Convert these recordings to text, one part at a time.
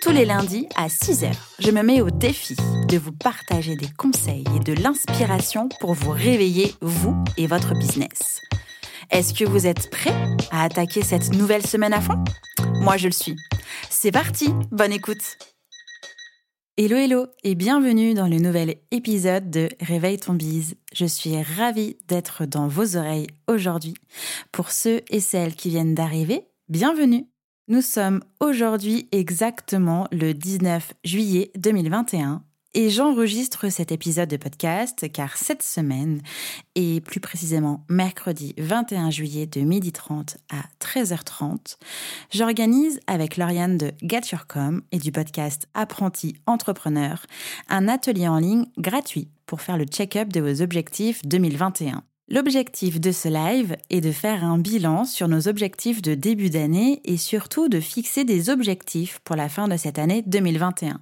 Tous les lundis à 6h, je me mets au défi de vous partager des conseils et de l'inspiration pour vous réveiller, vous et votre business. Est-ce que vous êtes prêts à attaquer cette nouvelle semaine à fond? Moi, je le suis. C'est parti, bonne écoute Hello hello et bienvenue dans le nouvel épisode de Réveille ton bise. Je suis ravie d'être dans vos oreilles aujourd'hui. Pour ceux et celles qui viennent d'arriver, bienvenue. Nous sommes aujourd'hui exactement le 19 juillet 2021 et j'enregistre cet épisode de podcast car cette semaine, et plus précisément mercredi 21 juillet de 12h30 à 13h30, j'organise avec Lauriane de Get Your Com et du podcast Apprenti Entrepreneur un atelier en ligne gratuit pour faire le check-up de vos objectifs 2021. L'objectif de ce live est de faire un bilan sur nos objectifs de début d'année et surtout de fixer des objectifs pour la fin de cette année 2021.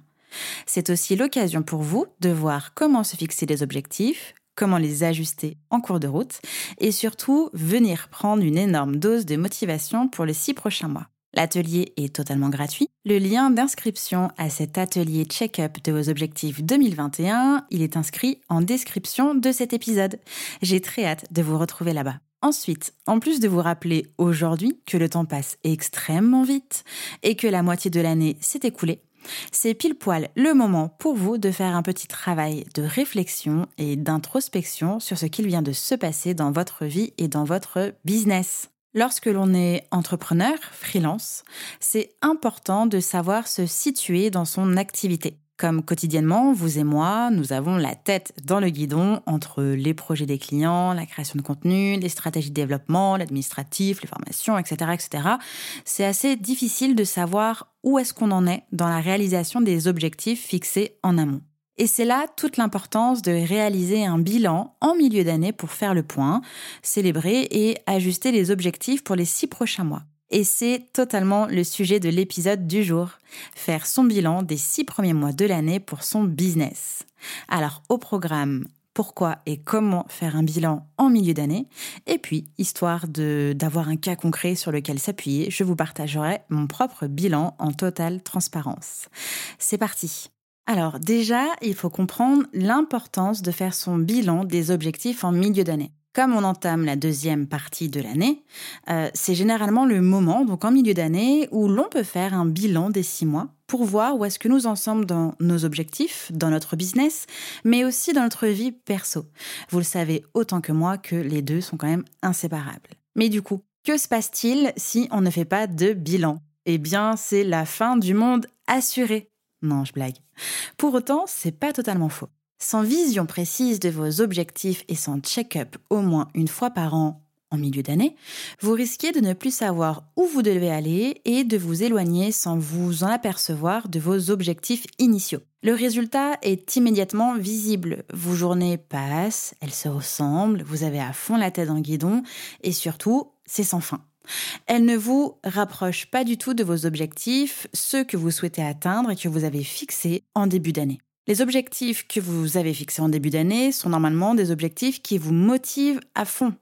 C'est aussi l'occasion pour vous de voir comment se fixer des objectifs, comment les ajuster en cours de route et surtout venir prendre une énorme dose de motivation pour les six prochains mois. L'atelier est totalement gratuit. Le lien d'inscription à cet atelier check-up de vos objectifs 2021, il est inscrit en description de cet épisode. J'ai très hâte de vous retrouver là-bas. Ensuite, en plus de vous rappeler aujourd'hui que le temps passe extrêmement vite et que la moitié de l'année s'est écoulée, c'est pile poil le moment pour vous de faire un petit travail de réflexion et d'introspection sur ce qu'il vient de se passer dans votre vie et dans votre business. Lorsque l'on est entrepreneur, freelance, c'est important de savoir se situer dans son activité. Comme quotidiennement, vous et moi, nous avons la tête dans le guidon entre les projets des clients, la création de contenu, les stratégies de développement, l'administratif, les formations, etc., etc. C'est assez difficile de savoir où est-ce qu'on en est dans la réalisation des objectifs fixés en amont. Et c'est là toute l'importance de réaliser un bilan en milieu d'année pour faire le point, célébrer et ajuster les objectifs pour les six prochains mois. Et c'est totalement le sujet de l'épisode du jour. Faire son bilan des six premiers mois de l'année pour son business. Alors au programme, pourquoi et comment faire un bilan en milieu d'année? Et puis, histoire d'avoir un cas concret sur lequel s'appuyer, je vous partagerai mon propre bilan en totale transparence. C'est parti. Alors déjà, il faut comprendre l'importance de faire son bilan des objectifs en milieu d'année comme on entame la deuxième partie de l'année, euh, c'est généralement le moment, donc en milieu d'année, où l'on peut faire un bilan des six mois pour voir où est-ce que nous en sommes dans nos objectifs, dans notre business, mais aussi dans notre vie perso. Vous le savez autant que moi que les deux sont quand même inséparables. Mais du coup, que se passe-t-il si on ne fait pas de bilan? Eh bien, c'est la fin du monde assurée. Non, je blague. Pour autant, c'est pas totalement faux. Sans vision précise de vos objectifs et sans check-up au moins une fois par an en milieu d'année, vous risquez de ne plus savoir où vous devez aller et de vous éloigner sans vous en apercevoir de vos objectifs initiaux. Le résultat est immédiatement visible. Vos journées passent, elles se ressemblent, vous avez à fond la tête le guidon et surtout, c'est sans fin. Elles ne vous rapprochent pas du tout de vos objectifs, ceux que vous souhaitez atteindre et que vous avez fixés en début d'année. Les objectifs que vous avez fixés en début d'année sont normalement des objectifs qui vous motivent à fond.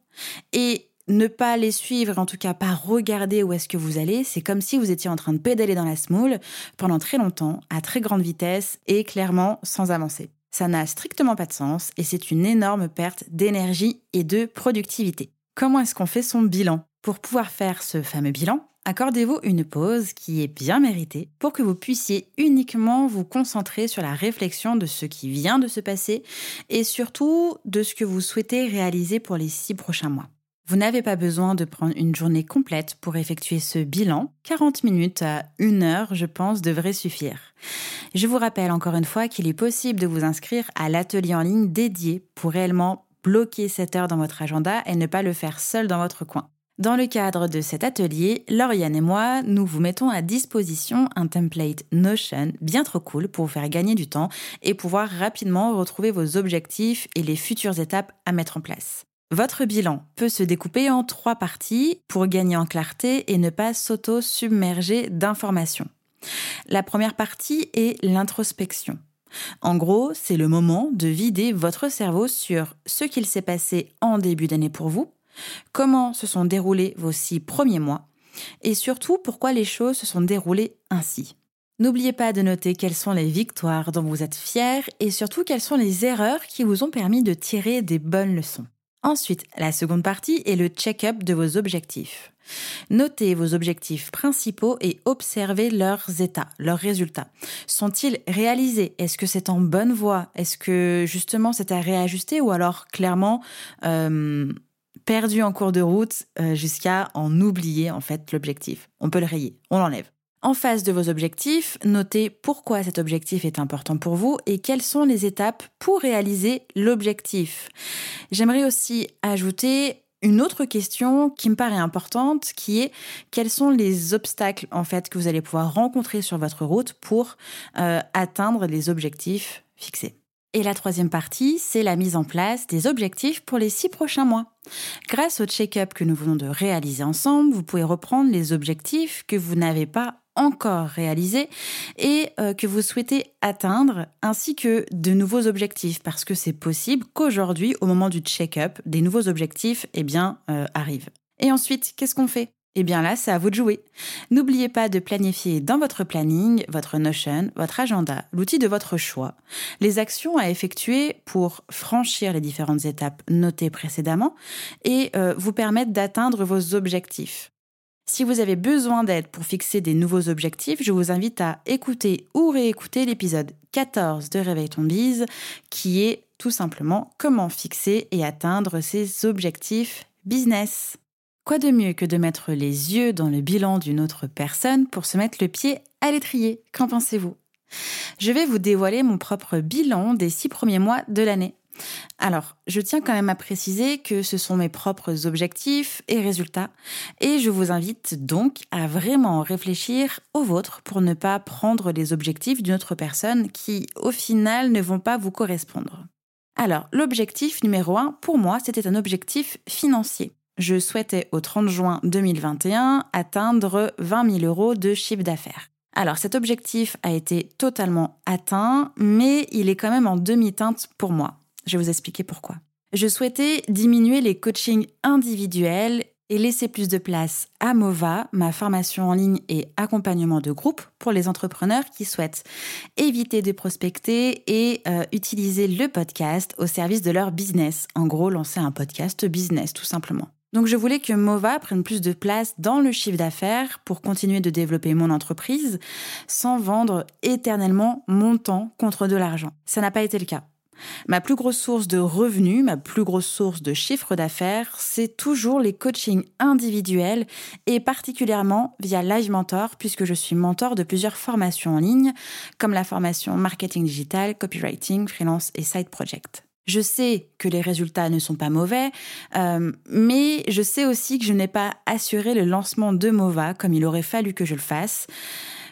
Et ne pas les suivre, en tout cas pas regarder où est-ce que vous allez, c'est comme si vous étiez en train de pédaler dans la smoule pendant très longtemps, à très grande vitesse et clairement sans avancer. Ça n'a strictement pas de sens et c'est une énorme perte d'énergie et de productivité. Comment est-ce qu'on fait son bilan? Pour pouvoir faire ce fameux bilan, accordez-vous une pause qui est bien méritée pour que vous puissiez uniquement vous concentrer sur la réflexion de ce qui vient de se passer et surtout de ce que vous souhaitez réaliser pour les six prochains mois. Vous n'avez pas besoin de prendre une journée complète pour effectuer ce bilan. 40 minutes à une heure, je pense, devrait suffire. Je vous rappelle encore une fois qu'il est possible de vous inscrire à l'atelier en ligne dédié pour réellement bloquer cette heure dans votre agenda et ne pas le faire seul dans votre coin. Dans le cadre de cet atelier, Lauriane et moi, nous vous mettons à disposition un template Notion bien trop cool pour vous faire gagner du temps et pouvoir rapidement retrouver vos objectifs et les futures étapes à mettre en place. Votre bilan peut se découper en trois parties pour gagner en clarté et ne pas s'auto-submerger d'informations. La première partie est l'introspection. En gros, c'est le moment de vider votre cerveau sur ce qu'il s'est passé en début d'année pour vous, comment se sont déroulés vos six premiers mois, et surtout pourquoi les choses se sont déroulées ainsi? N'oubliez pas de noter quelles sont les victoires dont vous êtes fiers et surtout quelles sont les erreurs qui vous ont permis de tirer des bonnes leçons. Ensuite, la seconde partie est le check-up de vos objectifs. Notez vos objectifs principaux et observez leurs états, leurs résultats. Sont-ils réalisés? Est-ce que c'est en bonne voie? Est-ce que justement c'est à réajuster ou alors clairement euh, perdu en cours de route euh, jusqu'à en oublier en fait l'objectif On peut le rayer, on l'enlève. En face de vos objectifs, notez pourquoi cet objectif est important pour vous et quelles sont les étapes pour réaliser l'objectif. J'aimerais aussi ajouter une autre question qui me paraît importante, qui est quels sont les obstacles en fait que vous allez pouvoir rencontrer sur votre route pour euh, atteindre les objectifs fixés. Et la troisième partie, c'est la mise en place des objectifs pour les six prochains mois. Grâce au check-up que nous venons de réaliser ensemble, vous pouvez reprendre les objectifs que vous n'avez pas encore réalisés et euh, que vous souhaitez atteindre, ainsi que de nouveaux objectifs, parce que c'est possible qu'aujourd'hui, au moment du check-up, des nouveaux objectifs eh bien, euh, arrivent. Et ensuite, qu'est-ce qu'on fait? Eh bien là, c'est à vous de jouer. N'oubliez pas de planifier dans votre planning, votre Notion, votre agenda, l'outil de votre choix, les actions à effectuer pour franchir les différentes étapes notées précédemment et euh, vous permettre d'atteindre vos objectifs. Si vous avez besoin d'aide pour fixer des nouveaux objectifs, je vous invite à écouter ou réécouter l'épisode 14 de Réveil ton bise, qui est tout simplement comment fixer et atteindre ses objectifs business. Quoi de mieux que de mettre les yeux dans le bilan d'une autre personne pour se mettre le pied à l'étrier? Qu'en pensez-vous? Je vais vous dévoiler mon propre bilan des six premiers mois de l'année. Alors, je tiens quand même à préciser que ce sont mes propres objectifs et résultats, et je vous invite donc à vraiment réfléchir aux vôtres pour ne pas prendre les objectifs d'une autre personne qui, au final, ne vont pas vous correspondre. Alors, l'objectif numéro un, pour moi, c'était un objectif financier. Je souhaitais au 30 juin 2021 atteindre 20 000 euros de chiffre d'affaires. Alors cet objectif a été totalement atteint, mais il est quand même en demi-teinte pour moi. Je vais vous expliquer pourquoi. Je souhaitais diminuer les coachings individuels et laisser plus de place à MOVA, ma formation en ligne et accompagnement de groupe pour les entrepreneurs qui souhaitent éviter de prospecter et euh, utiliser le podcast au service de leur business. En gros, lancer un podcast business tout simplement. Donc je voulais que MOVA prenne plus de place dans le chiffre d'affaires pour continuer de développer mon entreprise sans vendre éternellement mon temps contre de l'argent. Ça n'a pas été le cas. Ma plus grosse source de revenus, ma plus grosse source de chiffre d'affaires, c'est toujours les coachings individuels et particulièrement via Live Mentor puisque je suis mentor de plusieurs formations en ligne comme la formation marketing digital, copywriting, freelance et side project. Je sais que les résultats ne sont pas mauvais, euh, mais je sais aussi que je n'ai pas assuré le lancement de MOVA comme il aurait fallu que je le fasse,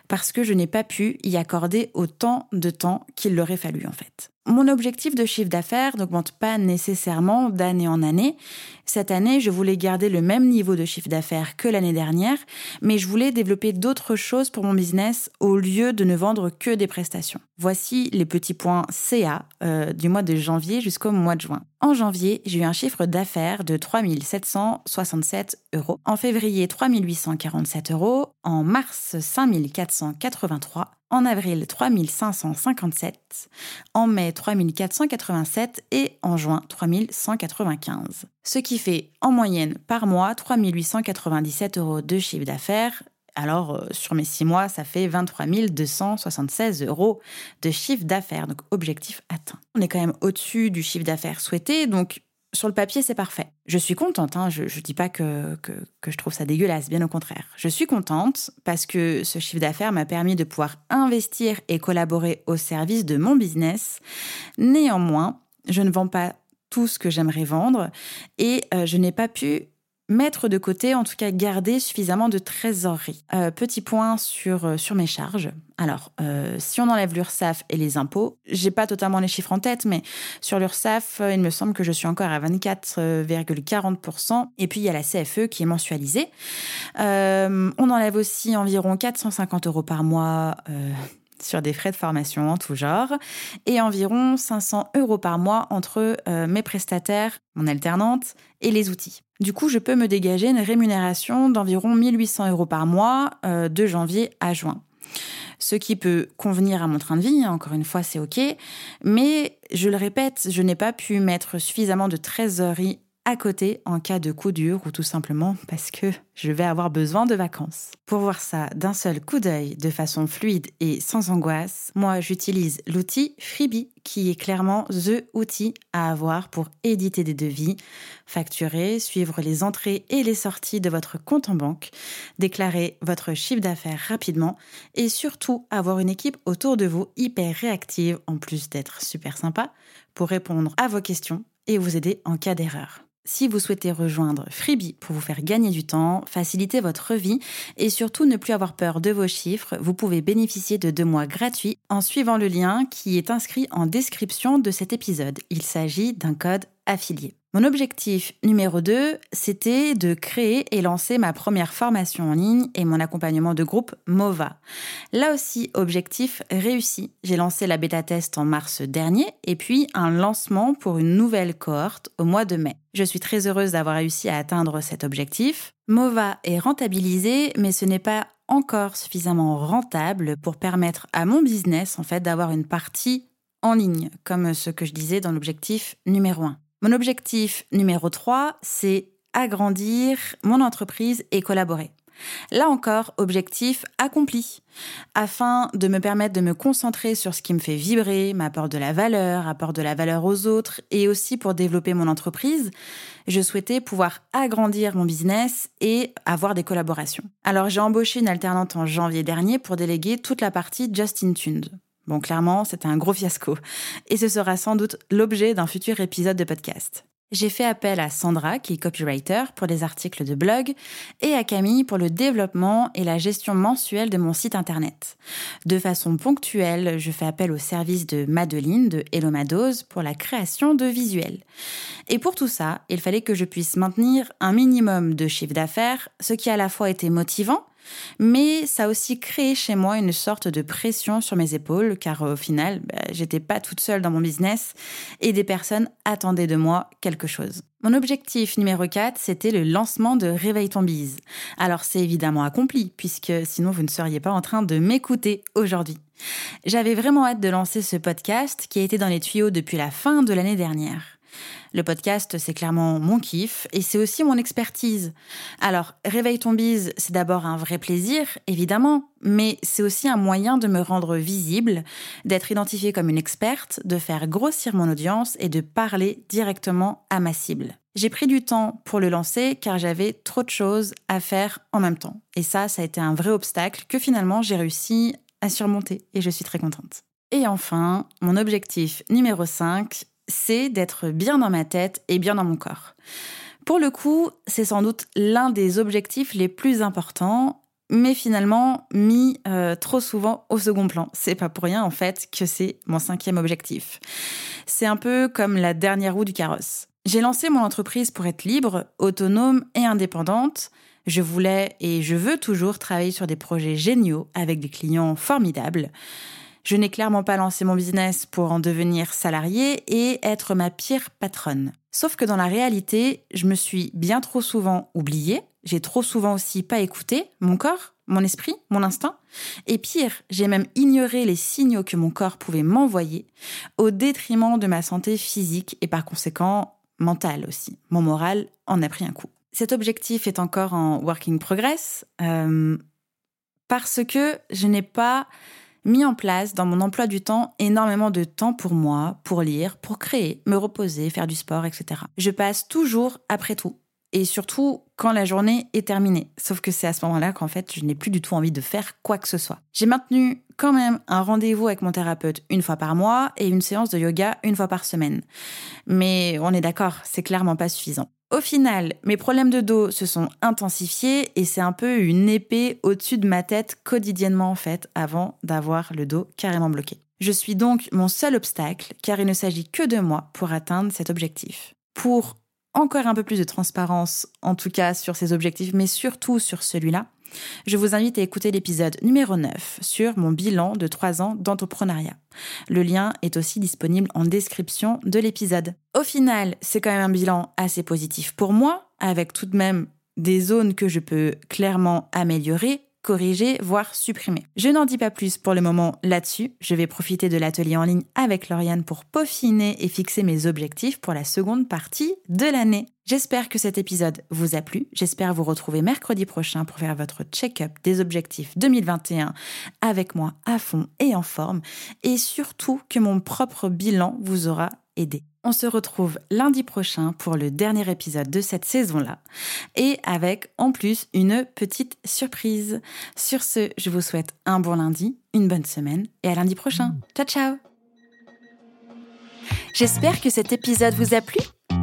parce que je n'ai pas pu y accorder autant de temps qu'il l'aurait fallu en fait. Mon objectif de chiffre d'affaires n'augmente pas nécessairement d'année en année. Cette année, je voulais garder le même niveau de chiffre d'affaires que l'année dernière, mais je voulais développer d'autres choses pour mon business au lieu de ne vendre que des prestations. Voici les petits points CA euh, du mois de janvier jusqu'au mois de juin. En janvier, j'ai eu un chiffre d'affaires de 3767 euros. En février, 3847 euros. En mars, 5483 en avril 3557, en mai 3487 et en juin 3195. Ce qui fait en moyenne par mois 3897 euros de chiffre d'affaires. Alors euh, sur mes 6 mois, ça fait 23 276 euros de chiffre d'affaires, donc objectif atteint. On est quand même au-dessus du chiffre d'affaires souhaité, donc sur le papier, c'est parfait. Je suis contente, hein. je ne dis pas que, que, je trouve ça dégueulasse, bien au contraire. Je suis contente parce que ce chiffre d'affaires m'a permis de pouvoir investir et collaborer au service de mon business. Néanmoins, je ne vends pas tout ce que j'aimerais vendre et euh, je n'ai pas pu mettre de côté, en tout cas garder suffisamment de trésorerie. Euh, petit point sur, euh, sur mes charges. Alors, si on enlève l'URSSAF et les impôts, j'ai pas totalement les chiffres en tête, mais sur l'URSSAF, il me semble que je suis encore à 24,40%. Et puis, il y a la CFE qui est mensualisée. on enlève aussi environ 450 euros par mois sur des frais de formation en tout genre et environ 500 euros par mois entre euh, mes prestataires, mon alternante et les outils. Du coup, je peux me dégager une rémunération d'environ 1800 euros par mois euh, de janvier à juin. Ce qui peut convenir à mon train de vie, hein, encore une fois, c'est OK. Mais je le répète, je n'ai pas pu mettre suffisamment de trésorerie à côté en cas de coup dur ou tout simplement parce que je vais avoir besoin de vacances. Pour voir ça d'un seul coup d'œil, de façon fluide et sans angoisse, moi j'utilise l'outil Freebie qui est clairement the outil à avoir pour éditer des devis, facturer, suivre les entrées et les sorties de votre compte en banque, déclarer votre chiffre d'affaires rapidement et surtout avoir une équipe autour de vous hyper réactive en plus d'être super sympa pour répondre à vos questions et vous aider en cas d'erreur. Si vous souhaitez rejoindre Freebie pour vous faire gagner du temps, faciliter votre vie et surtout ne plus avoir peur de vos chiffres, vous pouvez bénéficier de deux mois gratuits en suivant le lien qui est inscrit en description de cet épisode. Il s'agit d'un code Mon objectif numéro 2, c'était de créer et lancer ma première formation en ligne et mon accompagnement de groupe MOVA. Là aussi, objectif réussi. J'ai lancé la bêta test en mars dernier et puis un lancement pour une nouvelle cohorte au mois de mai. Je suis très heureuse d'avoir réussi à atteindre cet objectif. MOVA est rentabilisé, mais ce n'est pas encore suffisamment rentable pour permettre à mon business en fait d'avoir une partie en ligne, comme ce que je disais dans l'objectif numéro 1. Mon objectif numéro 3, c'est agrandir mon entreprise et collaborer. Là encore, objectif accompli. Afin de me permettre de me concentrer sur ce qui me fait vibrer, m'apporte de la valeur, apporte de la valeur aux autres et aussi pour développer mon entreprise, je souhaitais pouvoir agrandir mon business et avoir des collaborations. Alors j'ai embauché une alternante en janvier dernier pour déléguer toute la partie Justin Tuned. Bon, clairement, c'était un gros fiasco. Et ce sera sans doute l'objet d'un futur épisode de podcast. J'ai fait appel à Sandra, qui est copywriter, pour des articles de blog, et à Camille pour le développement et la gestion mensuelle de mon site internet. De façon ponctuelle, je fais appel au service de Madeline de Hello Madose pour la création de visuels. Et pour tout ça, il fallait que je puisse maintenir un minimum de chiffre d'affaires, ce qui à la fois était motivant, mais ça a aussi créé chez moi une sorte de pression sur mes épaules, car au final, bah, j'étais pas toute seule dans mon business et des personnes attendaient de moi quelque chose. Mon objectif numéro 4, c'était le lancement de Réveille ton bise. Alors c'est évidemment accompli, puisque sinon vous ne seriez pas en train de m'écouter aujourd'hui. J'avais vraiment hâte de lancer ce podcast qui a été dans les tuyaux depuis la fin de l'année dernière. Le podcast, c'est clairement mon kiff et c'est aussi mon expertise. Alors, Réveille ton bise, c'est d'abord un vrai plaisir, évidemment, mais c'est aussi un moyen de me rendre visible, d'être identifiée comme une experte, de faire grossir mon audience et de parler directement à ma cible. J'ai pris du temps pour le lancer car j'avais trop de choses à faire en même temps. Et ça, ça a été un vrai obstacle que finalement j'ai réussi à surmonter et je suis très contente. Et enfin, mon objectif numéro 5, c'est d'être bien dans ma tête et bien dans mon corps. Pour le coup, c'est sans doute l'un des objectifs les plus importants, mais finalement mis euh, trop souvent au second plan. C'est pas pour rien en fait que c'est mon cinquième objectif. C'est un peu comme la dernière roue du carrosse. J'ai lancé mon entreprise pour être libre, autonome et indépendante. Je voulais et je veux toujours travailler sur des projets géniaux avec des clients formidables. Je n'ai clairement pas lancé mon business pour en devenir salarié et être ma pire patronne. Sauf que dans la réalité, je me suis bien trop souvent oubliée, j'ai trop souvent aussi pas écouté mon corps, mon esprit, mon instinct, et pire, j'ai même ignoré les signaux que mon corps pouvait m'envoyer au détriment de ma santé physique et par conséquent mentale aussi. Mon moral en a pris un coup. Cet objectif est encore en working progress euh, parce que je n'ai pas mis en place dans mon emploi du temps énormément de temps pour moi, pour lire, pour créer, me reposer, faire du sport, etc. Je passe toujours après tout. Et surtout quand la journée est terminée. Sauf que c'est à ce moment-là qu'en fait, je n'ai plus du tout envie de faire quoi que ce soit. J'ai maintenu quand même un rendez-vous avec mon thérapeute une fois par mois et une séance de yoga une fois par semaine. Mais on est d'accord, c'est clairement pas suffisant. Au final, mes problèmes de dos se sont intensifiés et c'est un peu une épée au-dessus de ma tête quotidiennement en fait avant d'avoir le dos carrément bloqué. Je suis donc mon seul obstacle car il ne s'agit que de moi pour atteindre cet objectif. Pour encore un peu plus de transparence, en tout cas sur ces objectifs, mais surtout sur celui-là, je vous invite à écouter l'épisode numéro 9 sur mon bilan de 3 ans d'entrepreneuriat. Le lien est aussi disponible en description de l'épisode. Au final, c'est quand même un bilan assez positif pour moi, avec tout de même des zones que je peux clairement améliorer, corriger, voire supprimer. Je n'en dis pas plus pour le moment là-dessus. Je vais profiter de l'atelier en ligne avec Lauriane pour peaufiner et fixer mes objectifs pour la seconde partie de l'année. J'espère que cet épisode vous a plu. J'espère vous retrouver mercredi prochain pour faire votre check-up des objectifs 2021 avec moi à fond et en forme. Et surtout que mon propre bilan vous aura On se retrouve lundi prochain pour le dernier épisode de cette saison-là et avec en plus une petite surprise. Sur ce, je vous souhaite un bon lundi, une bonne semaine et à lundi prochain. Ciao ciao J'espère que cet épisode vous a plu.